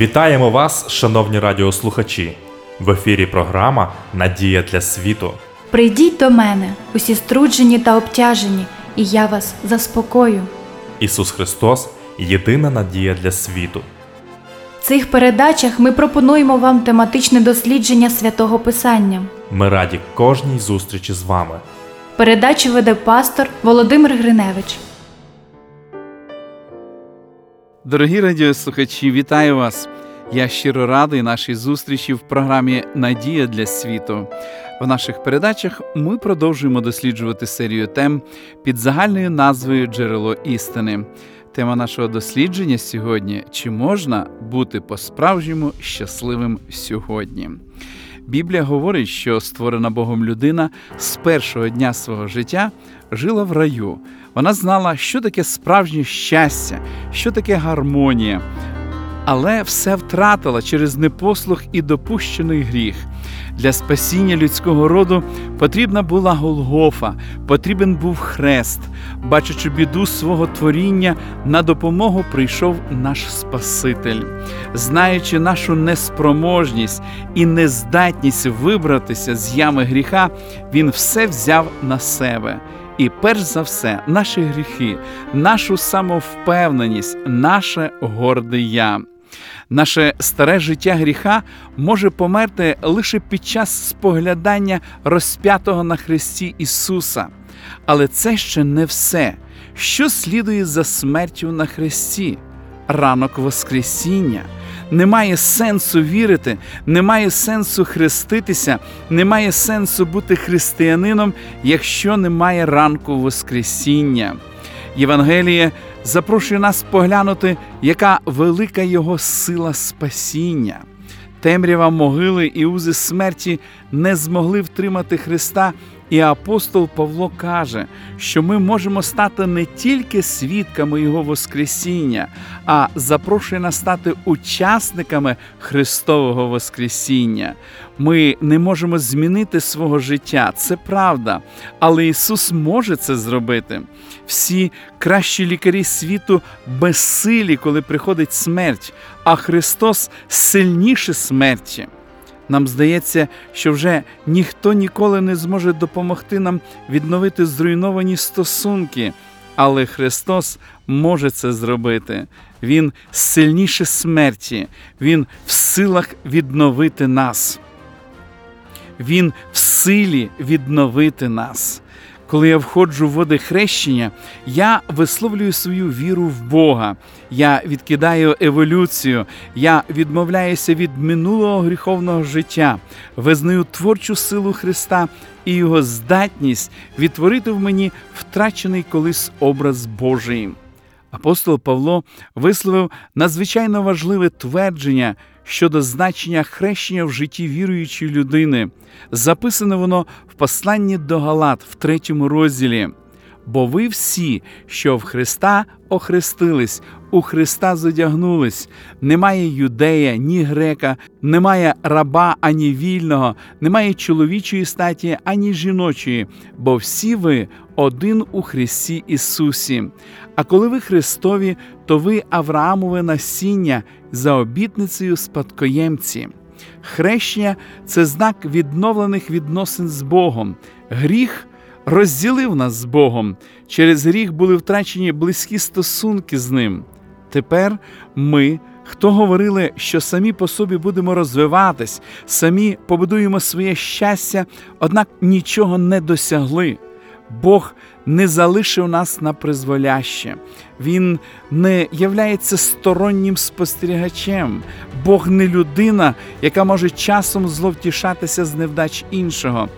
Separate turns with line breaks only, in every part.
Вітаємо вас, шановні радіослухачі! В ефірі програма Надія для світу.
Прийдіть до мене, усі струджені та обтяжені, і я вас заспокою.
Ісус Христос єдина надія для світу.
В цих передачах ми пропонуємо вам тематичне дослідження святого Писання.
Ми раді кожній зустрічі з вами.
Передачу веде пастор Володимир Гриневич.
Дорогі радіослухачі, вітаю вас! Я щиро радий нашій зустрічі в програмі Надія для світу. В наших передачах ми продовжуємо досліджувати серію тем під загальною назвою Джерело істини. Тема нашого дослідження сьогодні чи можна бути по-справжньому щасливим сьогодні? Біблія говорить, що створена Богом людина з першого дня свого життя жила в раю. Вона знала, що таке справжнє щастя, що таке гармонія, але все втратила через непослух і допущений гріх. Для спасіння людського роду потрібна була Голгофа, потрібен був хрест. Бачачи біду свого творіння, на допомогу прийшов наш Спаситель. Знаючи нашу неспроможність і нездатність вибратися з ями гріха, Він все взяв на себе. І перш за все, наші гріхи, нашу самовпевненість, наше горде я. Наше старе життя гріха може померти лише під час споглядання розп'ятого на Христі Ісуса. Але це ще не все, що слідує за смертю на Христі, ранок Воскресіння. Немає сенсу вірити, немає сенсу хреститися, немає сенсу бути християнином, якщо немає ранку Воскресіння. Євангеліє запрошує нас поглянути, яка велика його сила спасіння. Темрява могили і узи смерті не змогли втримати Христа, і апостол Павло каже, що ми можемо стати не тільки свідками Його Воскресіння, а запрошує нас стати учасниками Христового Воскресіння. Ми не можемо змінити свого життя, це правда, але Ісус може це зробити. Всі кращі лікарі світу безсилі, коли приходить смерть, а Христос сильніше смерті. Нам здається, що вже ніхто ніколи не зможе допомогти нам відновити зруйновані стосунки, але Христос може це зробити. Він сильніше смерті, Він в силах відновити нас. Він в силі відновити нас. Коли я входжу в води хрещення, я висловлюю свою віру в Бога. Я відкидаю еволюцію, я відмовляюся від минулого гріховного життя, визнаю творчу силу Христа і Його здатність відтворити в мені втрачений колись образ Божий. Апостол Павло висловив надзвичайно важливе твердження щодо значення хрещення в житті віруючої людини. Записане воно в посланні до Галат в третьому розділі. Бо ви всі, що в Христа охрестились, у Христа зодягнулись, немає юдея, ні грека, немає раба ані вільного, немає чоловічої статі, ані жіночої, бо всі ви один у Христі Ісусі. А коли ви Христові, то ви Авраамове насіння за обітницею спадкоємці. Хрещення це знак відновлених відносин з Богом. Гріх розділив нас з Богом. Через гріх були втрачені близькі стосунки з Ним. Тепер ми, хто говорили, що самі по собі будемо розвиватись, самі побудуємо своє щастя, однак нічого не досягли. Бог не залишив нас на призволяще, Він не являється стороннім спостерігачем. Бог не людина, яка може часом зловтішатися з невдач іншого.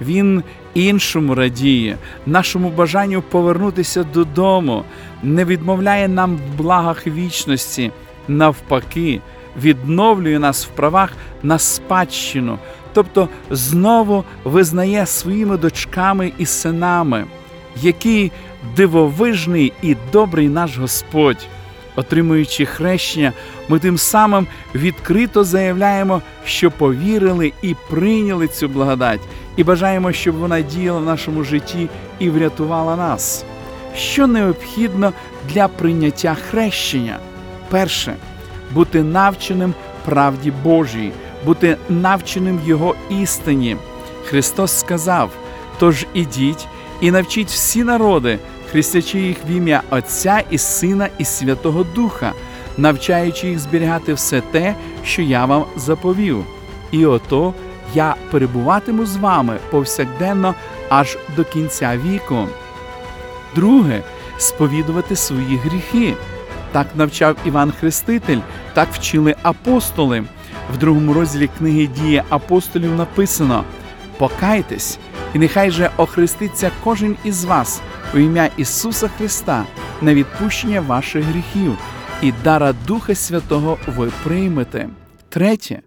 Він іншому радіє, нашому бажанню повернутися додому, не відмовляє нам в благах вічності, навпаки, відновлює нас в правах на спадщину, тобто знову визнає своїми дочками і синами, який дивовижний і добрий наш Господь. Отримуючи хрещення, ми тим самим відкрито заявляємо, що повірили і прийняли цю благодать, і бажаємо, щоб вона діяла в нашому житті і врятувала нас. Що необхідно для прийняття хрещення? Перше, бути навченим правді Божій, бути навченим Його істині. Христос сказав: Тож ідіть і навчіть всі народи, хрестячи їх в ім'я Отця і Сина і Святого Духа, навчаючи їх зберігати все те, що я вам заповів. І ото я перебуватиму з вами повсякденно аж до кінця віку. Друге сповідувати свої гріхи. Так навчав Іван Хреститель, так вчили апостоли. В другому розділі книги дії апостолів написано: Покайтесь, і нехай же охреститься кожен із вас у ім'я Ісуса Христа на відпущення ваших гріхів, і дара Духа Святого ви приймете. Третє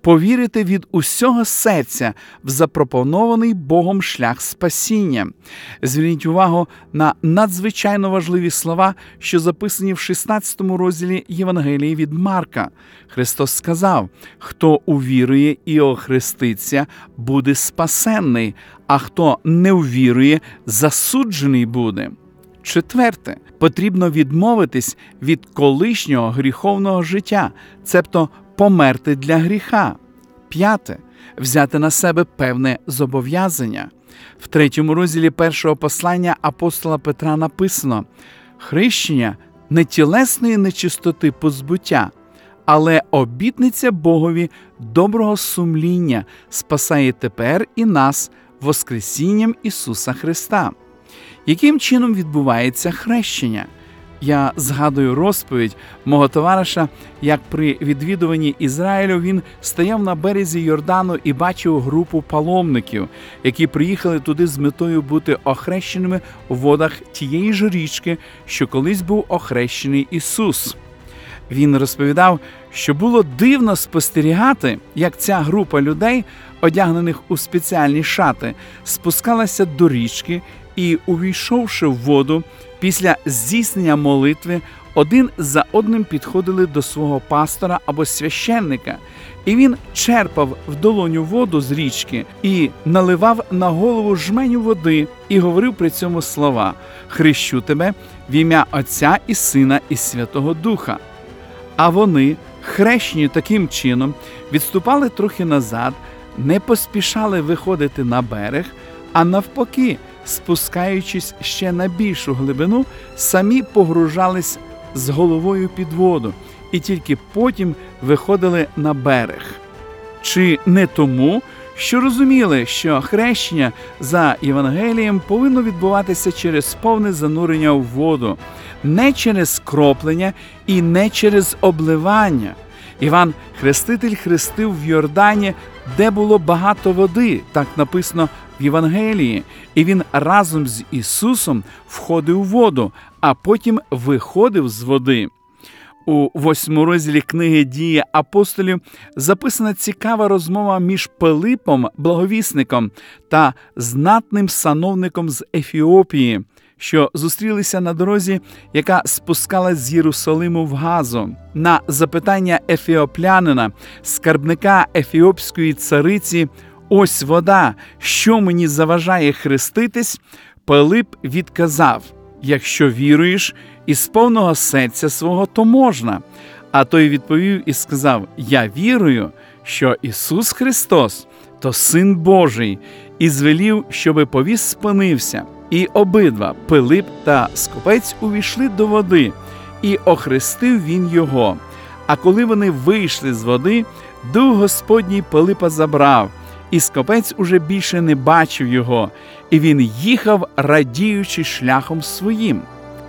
повірити від усього серця в запропонований Богом шлях спасіння. Зверніть увагу на надзвичайно важливі слова, що записані в 16 розділі Євангелії від Марка. Христос сказав: хто увірує і охреститься, буде спасенний, а хто не увірує, засуджений буде. Четверте, потрібно відмовитись від колишнього гріховного життя, цебто померти для гріха. П'яте взяти на себе певне зобов'язання. В третьому розділі першого послання апостола Петра написано: хрещення не тілесної нечистоти позбуття, але обітниця Богові доброго сумління спасає тепер і нас Воскресінням Ісуса Христа. Яким чином відбувається хрещення? Я згадую розповідь мого товариша, як при відвідуванні Ізраїлю він стояв на березі Йордану і бачив групу паломників, які приїхали туди з метою бути охрещеними у водах тієї ж річки, що колись був охрещений Ісус. Він розповідав, що було дивно спостерігати, як ця група людей, одягнених у спеціальні шати, спускалася до річки і, увійшовши в воду, після здійснення молитви один за одним підходили до свого пастора або священника, і він черпав в долоню воду з річки і наливав на голову жменю води і говорив при цьому слова: Хрещу тебе в ім'я Отця і Сина і Святого Духа. А вони, хрещені таким чином, відступали трохи назад, не поспішали виходити на берег, а навпаки, спускаючись ще на більшу глибину, самі погружались з головою під воду і тільки потім виходили на берег. Чи не тому, що розуміли, що хрещення за Євангелієм повинно відбуватися через повне занурення в воду, не через кроплення і не через обливання. Іван Хреститель хрестив в Йордані, де було багато води, так написано в Євангелії, і він разом з Ісусом входив у воду, а потім виходив з води. У восьмому розділі книги дії апостолів записана цікава розмова між Пилипом, благовісником та знатним сановником з Ефіопії, що зустрілися на дорозі, яка спускалась з Єрусалиму в Газу. На запитання ефіоплянина, скарбника ефіопської цариці, ось вода, що мені заважає хреститись, Пилип відказав: якщо віруєш із повного серця свого, то можна. А той відповів і сказав: Я вірую, що Ісус Христос то Син Божий, і звелів, щоби повіз спинився. І обидва Пилип та скопець увійшли до води, і охрестив він його. А коли вони вийшли з води, дух Господній Пилипа забрав, і скопець уже більше не бачив його, і він їхав, радіючи шляхом своїм.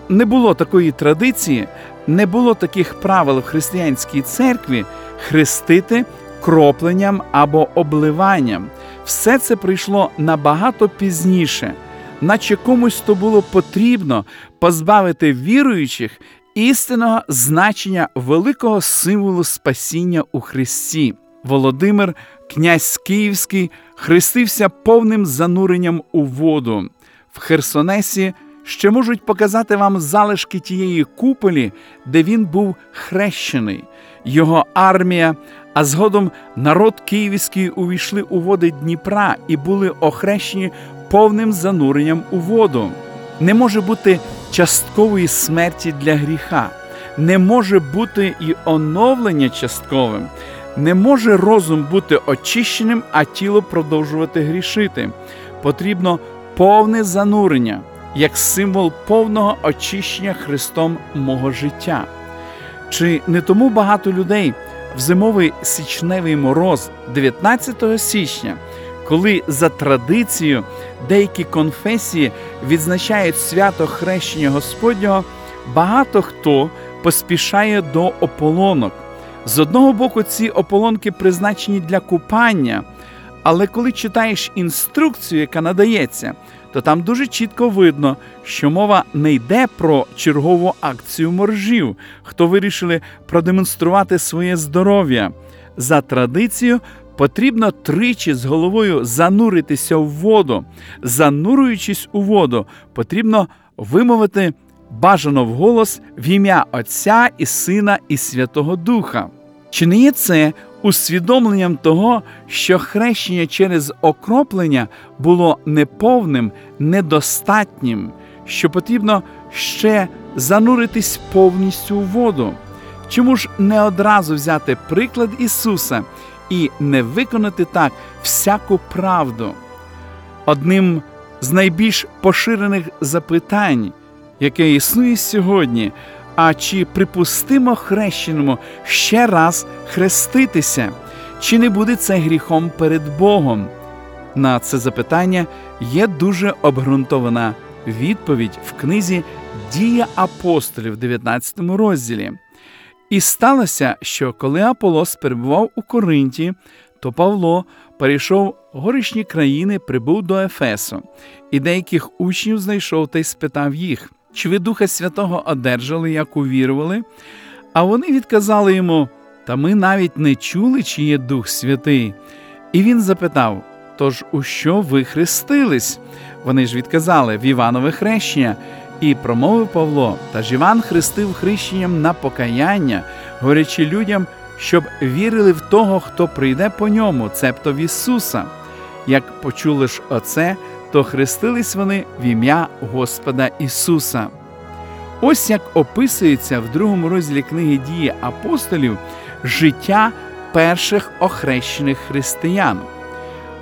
Не було такої традиції, не було таких правил в християнській церкві хрестити кропленням або обливанням. Все це прийшло набагато пізніше, наче комусь то було потрібно позбавити віруючих істинного значення великого символу спасіння у Христі. Володимир, князь Київський, хрестився повним зануренням у воду. В Херсонесі ще можуть показати вам залишки тієї куполі, де він був хрещений. Його армія, а згодом народ київський увійшли у води Дніпра і були охрещені повним зануренням у воду. Не може бути часткової смерті для гріха, не може бути і оновлення частковим. Не може розум бути очищеним, а тіло продовжувати грішити. Потрібно повне занурення як символ повного очищення Христом мого життя. Чи не тому багато людей в зимовий січневий мороз 19 січня, коли за традицією деякі конфесії відзначають свято хрещення Господнього, багато хто поспішає до ополонок. З одного боку, ці ополонки призначені для купання, але коли читаєш інструкцію, яка надається, то там дуже чітко видно, що мова не йде про чергову акцію моржів, хто вирішили продемонструвати своє здоров'я. За традицією потрібно тричі з головою зануритися в воду. Занурюючись у воду, потрібно вимовити бажано вголос в ім'я Отця і Сина і Святого Духа. Чи не є це усвідомленням того, що хрещення через окроплення було неповним, недостатнім, що потрібно ще зануритись повністю у воду? Чому ж не одразу взяти приклад Ісуса і не виконати так всяку правду? Одним з найбільш поширених запитань, яке існує сьогодні, а чи припустимо хрещеному ще раз хреститися, чи не буде це гріхом перед Богом? На це запитання є дуже обґрунтована відповідь в книзі Дія апостолів, 19 розділі. І сталося, що коли Аполос перебував у Коринті, то Павло перейшов горішні країни, прибув до Ефесу, і деяких учнів знайшов та й спитав їх, чи ви Духа Святого одержали, як увірували? А вони відказали йому: Та ми навіть не чули, чи є Дух Святий. І він запитав: Тож у що ви хрестились? Вони ж відказали в Іванове хрещення. І промовив Павло, та ж Іван хрестив хрещенням на покаяння, говорячи людям, щоб вірили в того, хто прийде по ньому, цебто в Ісуса. Як почули ж оце, то хрестились вони в ім'я Господа Ісуса. Ось як описується в другому розділі книги дії апостолів життя перших охрещених християн.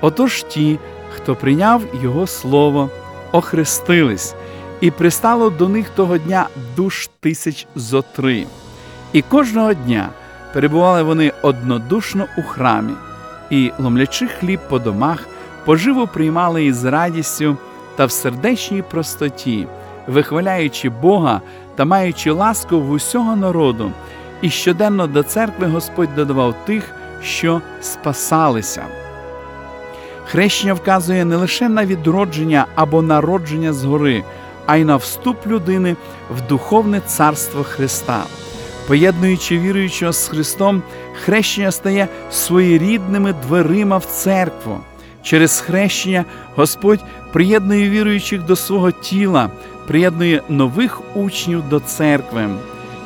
Отож ті, хто прийняв Його Слово, охрестились, і пристало до них того дня душ тисяч зо три. І кожного дня перебували вони однодушно у храмі, і, ломлячи хліб по домах, поживу приймали із радістю та в сердечній простоті, вихваляючи Бога та маючи ласку в усього народу, і щоденно до церкви Господь додавав тих, що спасалися. Хрещення вказує не лише на відродження або народження згори, а й на вступ людини в духовне царство Христа. Поєднуючи віруючого з Христом, хрещення стає своєрідними дверима в церкву. Через хрещення Господь приєднує віруючих до свого тіла, приєднує нових учнів до церкви.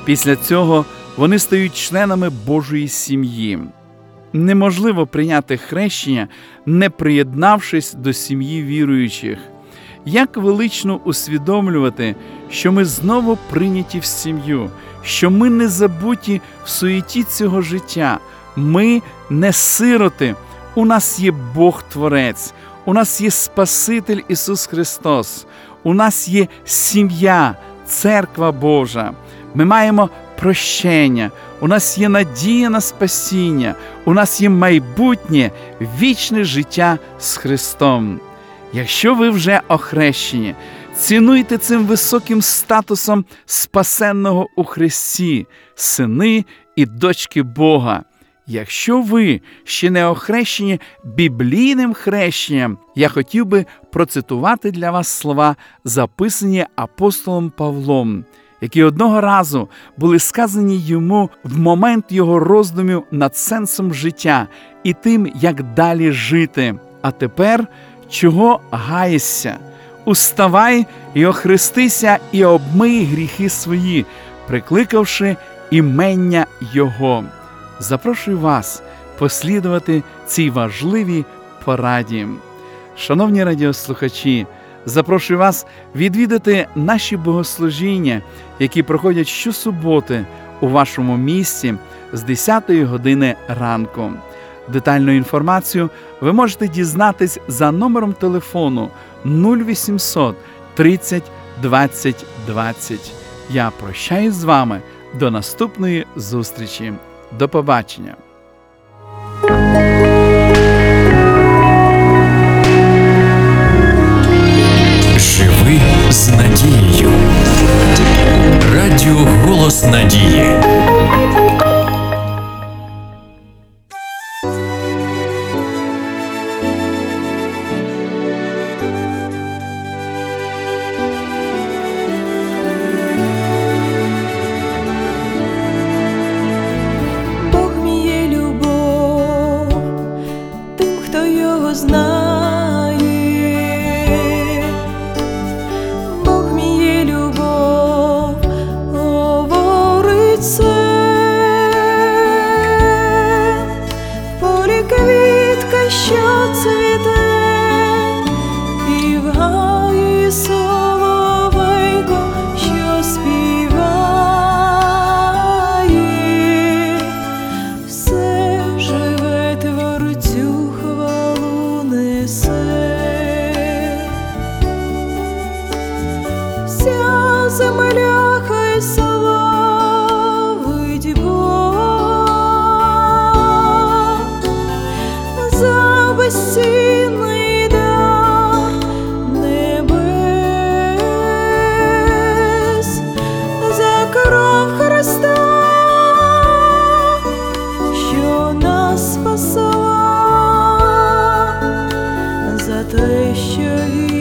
Після цього вони стають членами Божої сім'ї. Неможливо прийняти хрещення, не приєднавшись до сім'ї віруючих. Як велично усвідомлювати, що ми знову прийняті в сім'ю, що ми не забуті в суєті цього життя, ми не сироти, у нас є Бог Творець, у нас є Спаситель Ісус Христос, у нас є сім'я, церква Божа. Ми маємо прощення, у нас є надія на спасіння, у нас є майбутнє вічне життя з Христом. Якщо ви вже охрещені, цінуйте цим високим статусом спасенного у Христі, сини і дочки Бога. Якщо ви ще не охрещені біблійним хрещенням, я хотів би процитувати для вас слова, записані апостолом Павлом, які одного разу були сказані йому в момент його роздумів над сенсом життя і тим, як далі жити. А тепер чого гаєшся? Уставай і охрестися, і обмий гріхи свої, прикликавши імення Його. Запрошую вас послідувати цій важливій пораді. Шановні радіослухачі, запрошую вас відвідати наші богослужіння, які проходять щосуботи у вашому місті з 10 години ранку. Детальну інформацію ви можете дізнатись за номером телефону 0800 30 20 20. Я прощаюсь з вами до наступної зустрічі. До побачення!
Живи з надією. Радіо Голос Надії.
Те,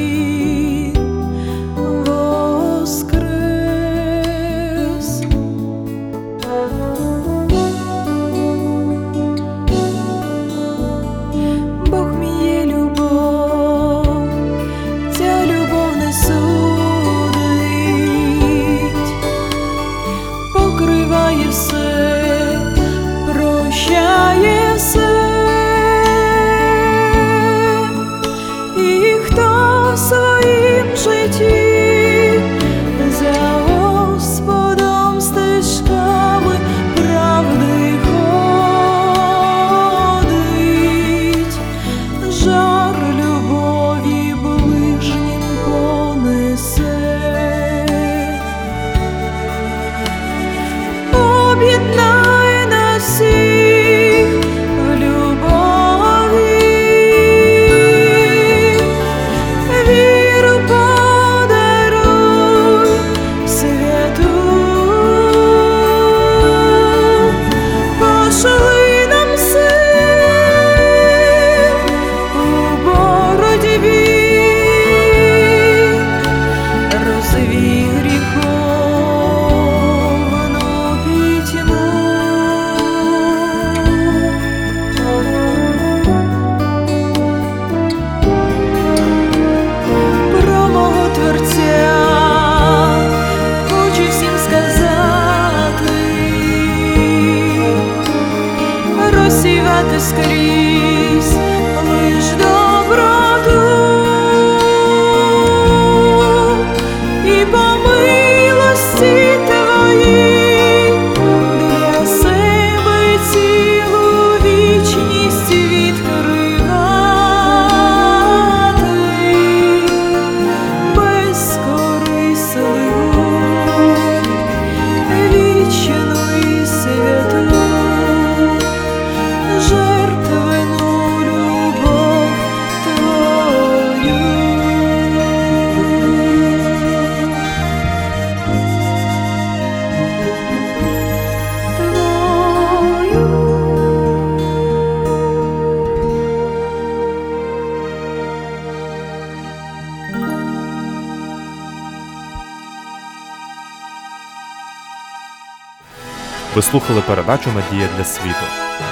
Ви слухали передачу Надія для світу.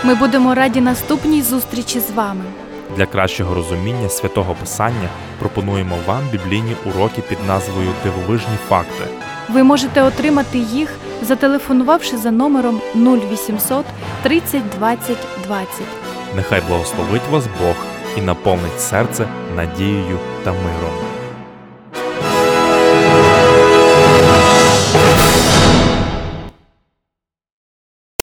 Ми будемо раді наступній зустрічі з вами.
Для кращого розуміння святого Писання пропонуємо вам біблійні уроки під назвою Дивовижні факти.
Ви можете отримати їх, зателефонувавши за номером 0800 30 20 20.
Нехай благословить вас Бог і наповнить серце надією та миром.